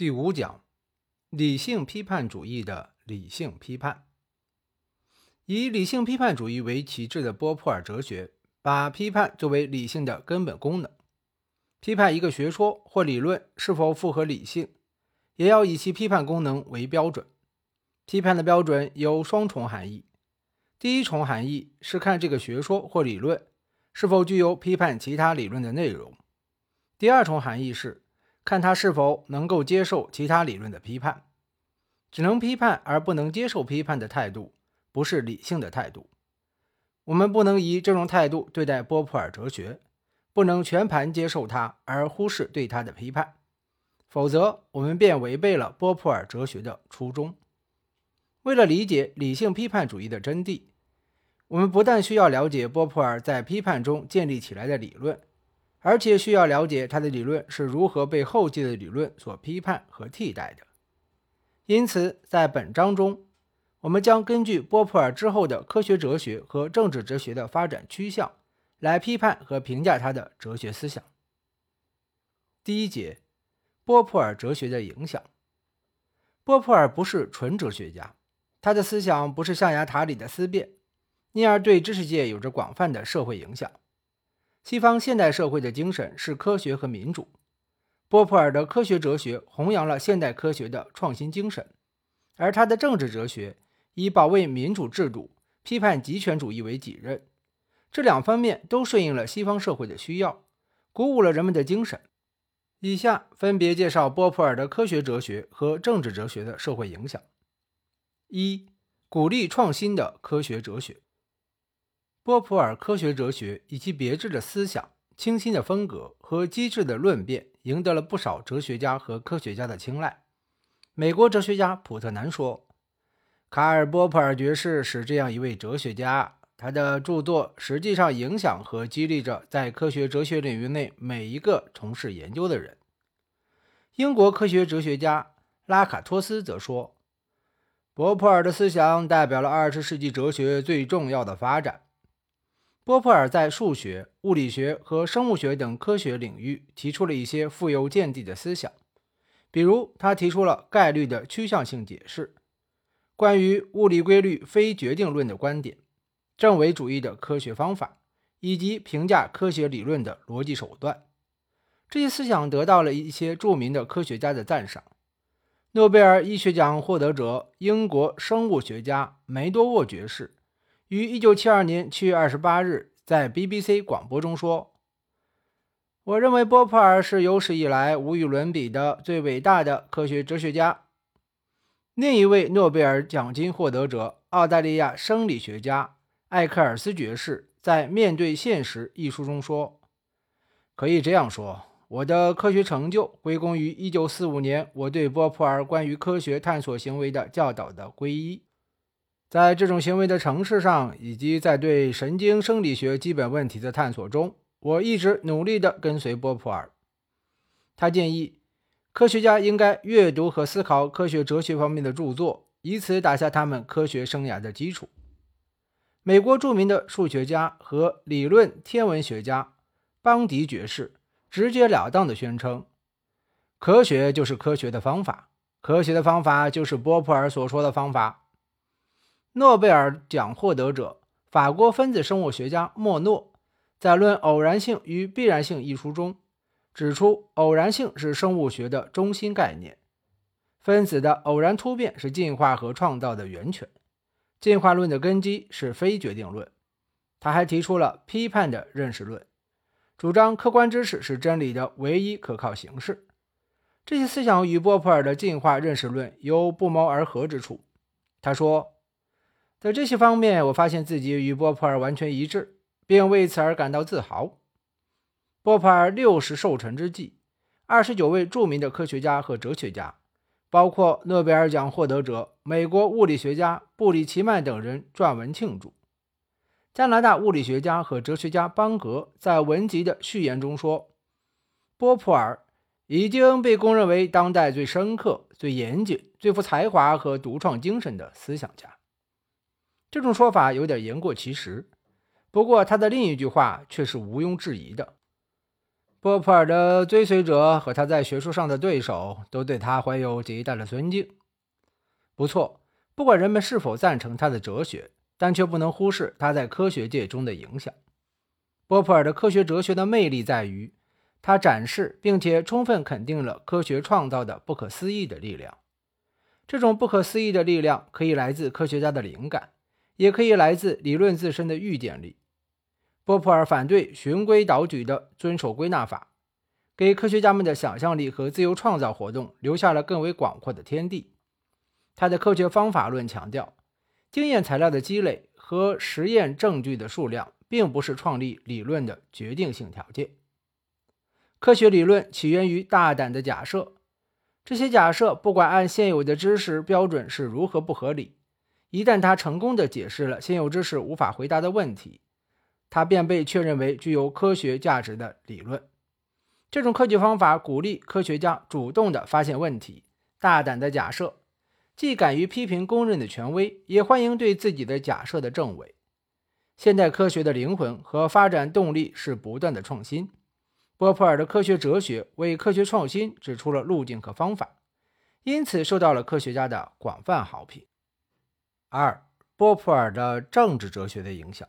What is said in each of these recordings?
第五讲：理性批判主义的理性批判。以理性批判主义为旗帜的波普尔哲学，把批判作为理性的根本功能。批判一个学说或理论是否符合理性，也要以其批判功能为标准。批判的标准有双重含义：第一重含义是看这个学说或理论是否具有批判其他理论的内容；第二重含义是。看他是否能够接受其他理论的批判，只能批判而不能接受批判的态度，不是理性的态度。我们不能以这种态度对待波普尔哲学，不能全盘接受它而忽视对它的批判，否则我们便违背了波普尔哲学的初衷。为了理解理性批判主义的真谛，我们不但需要了解波普尔在批判中建立起来的理论。而且需要了解他的理论是如何被后继的理论所批判和替代的。因此，在本章中，我们将根据波普尔之后的科学哲学和政治哲学的发展趋向，来批判和评价他的哲学思想。第一节，波普尔哲学的影响。波普尔不是纯哲学家，他的思想不是象牙塔里的思辨，因而对知识界有着广泛的社会影响。西方现代社会的精神是科学和民主。波普尔的科学哲学弘扬了现代科学的创新精神，而他的政治哲学以保卫民主制度、批判极权主义为己任。这两方面都顺应了西方社会的需要，鼓舞了人们的精神。以下分别介绍波普尔的科学哲学和政治哲学的社会影响：一、鼓励创新的科学哲学。波普尔科学哲学以其别致的思想、清新的风格和机智的论辩，赢得了不少哲学家和科学家的青睐。美国哲学家普特南说：“卡尔·波普尔爵士是这样一位哲学家，他的著作实际上影响和激励着在科学哲学领域内每一个从事研究的人。”英国科学哲学家拉卡托斯则说：“波普尔的思想代表了二十世纪哲学最重要的发展。”波普尔在数学、物理学和生物学等科学领域提出了一些富有见地的思想，比如他提出了概率的趋向性解释、关于物理规律非决定论的观点、证伪主义的科学方法以及评价科学理论的逻辑手段。这些思想得到了一些著名的科学家的赞赏。诺贝尔医学奖获得者、英国生物学家梅多沃爵士。于一九七二年七月二十八日在 BBC 广播中说：“我认为波普尔是有史以来无与伦比的最伟大的科学哲学家。”另一位诺贝尔奖金获得者、澳大利亚生理学家艾克尔斯爵士在《面对现实》一书中说：“可以这样说，我的科学成就归功于一九四五年我对波普尔关于科学探索行为的教导的皈依。”在这种行为的城市上，以及在对神经生理学基本问题的探索中，我一直努力地跟随波普尔。他建议科学家应该阅读和思考科学哲学方面的著作，以此打下他们科学生涯的基础。美国著名的数学家和理论天文学家邦迪爵士直截了当地宣称：“科学就是科学的方法，科学的方法就是波普尔所说的方法。”诺贝尔奖获得者、法国分子生物学家莫诺在《论偶然性与必然性》一书中指出，偶然性是生物学的中心概念，分子的偶然突变是进化和创造的源泉，进化论的根基是非决定论。他还提出了批判的认识论，主张客观知识是真理的唯一可靠形式。这些思想与波普尔的进化认识论有不谋而合之处。他说。在这些方面，我发现自己与波普尔完全一致，并为此而感到自豪。波普尔六十寿辰之际，二十九位著名的科学家和哲学家，包括诺贝尔奖获得者、美国物理学家布里奇曼等人撰文庆祝。加拿大物理学家和哲学家邦格在文集的序言中说：“波普尔已经被公认为当代最深刻、最严谨、最富才华和独创精神的思想家。”这种说法有点言过其实，不过他的另一句话却是毋庸置疑的：波普尔的追随者和他在学术上的对手都对他怀有极大的尊敬。不错，不管人们是否赞成他的哲学，但却不能忽视他在科学界中的影响。波普尔的科学哲学的魅力在于，他展示并且充分肯定了科学创造的不可思议的力量。这种不可思议的力量可以来自科学家的灵感，也可以来自理论自身的预见力。波普尔反对循规蹈矩的遵守归纳法，给科学家们的想象力和自由创造活动留下了更为广阔的天地。他的科学方法论强调，经验材料的积累和实验证据的数量，并不是创立理论的决定性条件。科学理论起源于大胆的假设，这些假设不管按现有的知识标准是如何不合理，一旦他成功地解释了现有知识无法回答的问题。它便被确认为具有科学价值的理论。这种科学方法鼓励科学家主动地发现问题，大胆的假设，既敢于批评公认的权威，也欢迎对自己的假设的证伪。现代科学的灵魂和发展动力是不断的创新。波普尔的科学哲学为科学创新指出了路径和方法，因此受到了科学家的广泛好评。二、波普尔的政治哲学的影响。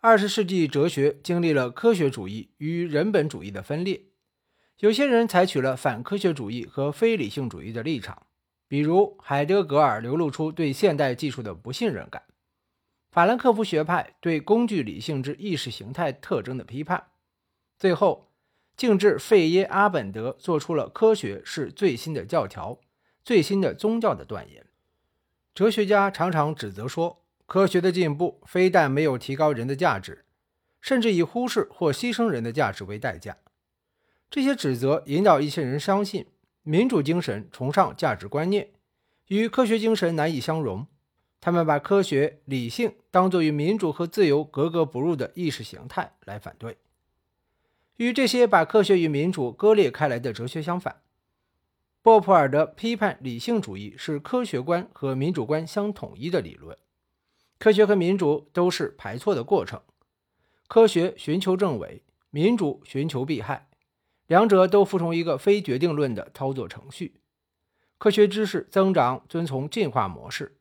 二十世纪哲学经历了科学主义与人本主义的分裂，有些人采取了反科学主义和非理性主义的立场，比如海德格尔流露出对现代技术的不信任感，法兰克福学派对工具理性之意识形态特征的批判，最后，竟至费耶阿本德做出了科学是最新的教条、最新的宗教的断言。哲学家常常指责说。科学的进步非但没有提高人的价值，甚至以忽视或牺牲人的价值为代价。这些指责引导一些人相信，民主精神崇尚价值观念，与科学精神难以相容。他们把科学理性当作与民主和自由格格不入的意识形态来反对。与这些把科学与民主割裂开来的哲学相反，波普尔的批判理性主义是科学观和民主观相统一的理论。科学和民主都是排错的过程，科学寻求正伪，民主寻求避害，两者都服从一个非决定论的操作程序。科学知识增长遵从进化模式，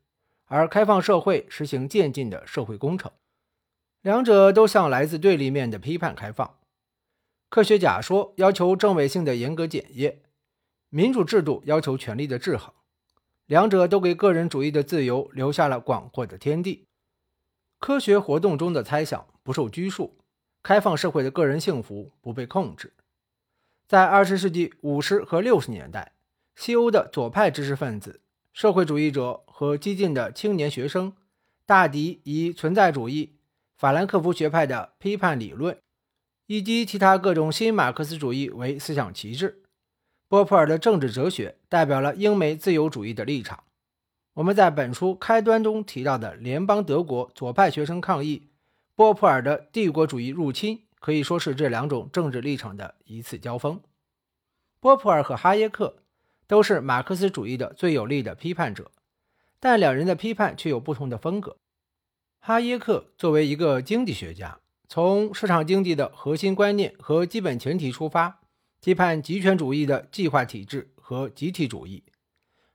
而开放社会实行渐进的社会工程。两者都向来自对立面的批判开放。科学假说要求正伪性的严格检验，民主制度要求权力的制衡。两者都给个人主义的自由留下了广阔的天地。科学活动中的猜想不受拘束，开放社会的个人幸福不被控制。在二十世纪五十和六十年代，西欧的左派知识分子、社会主义者和激进的青年学生，大抵以存在主义、法兰克福学派的批判理论以及其他各种新马克思主义为思想旗帜。波普尔的政治哲学代表了英美自由主义的立场。我们在本书开端中提到的联邦德国左派学生抗议波普尔的帝国主义入侵，可以说是这两种政治立场的一次交锋。波普尔和哈耶克都是马克思主义的最有力的批判者，但两人的批判却有不同的风格。哈耶克作为一个经济学家，从市场经济的核心观念和基本前提出发。批判极权主义的计划体制和集体主义，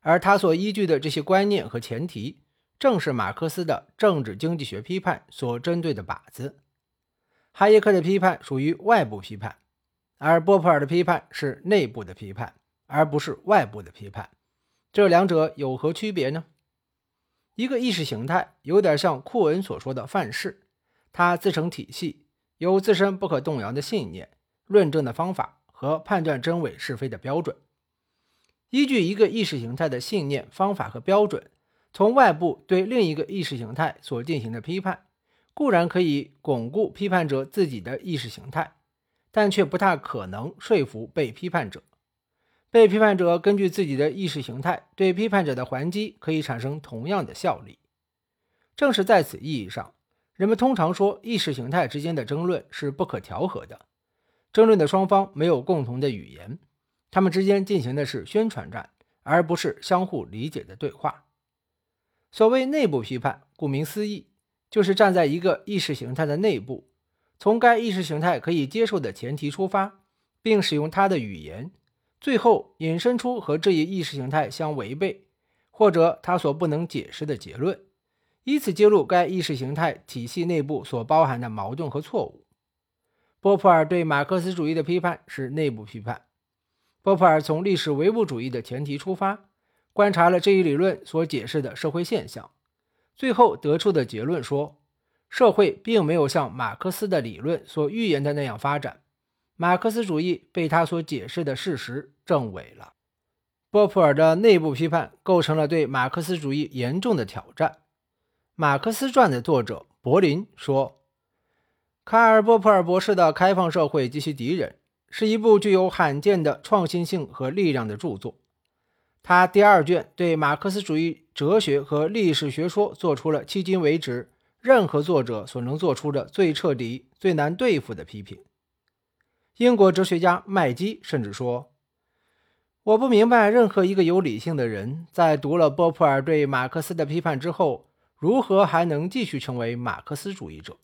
而他所依据的这些观念和前提，正是马克思的政治经济学批判所针对的靶子。哈耶克的批判属于外部批判，而波普尔的批判是内部的批判，而不是外部的批判。这两者有何区别呢？一个意识形态有点像库恩所说的范式，它自成体系，有自身不可动摇的信念、论证的方法。和判断真伪是非的标准，依据一个意识形态的信念、方法和标准，从外部对另一个意识形态所进行的批判，固然可以巩固批判者自己的意识形态，但却不大可能说服被批判者。被批判者根据自己的意识形态对批判者的还击，可以产生同样的效力。正是在此意义上，人们通常说意识形态之间的争论是不可调和的。争论的双方没有共同的语言，他们之间进行的是宣传战，而不是相互理解的对话。所谓内部批判，顾名思义，就是站在一个意识形态的内部，从该意识形态可以接受的前提出发，并使用它的语言，最后引申出和这一意识形态相违背，或者他所不能解释的结论，以此揭露该意识形态体系内部所包含的矛盾和错误。波普尔对马克思主义的批判是内部批判。波普尔从历史唯物主义的前提出发，观察了这一理论所解释的社会现象，最后得出的结论说，社会并没有像马克思的理论所预言的那样发展。马克思主义被他所解释的事实证伪了。波普尔的内部批判构成了对马克思主义严重的挑战。《马克思传》的作者柏林说：“卡尔·波普尔博士的《开放社会及其敌人》是一部具有罕见的创新性和力量的著作。他第二卷对马克思主义哲学和历史学说做出了迄今为止任何作者所能做出的最彻底、最难对付的批评。”英国哲学家麦基甚至说：“我不明白任何一个有理性的人在读了波普尔对马克思的批判之后，如何还能继续成为马克思主义者。”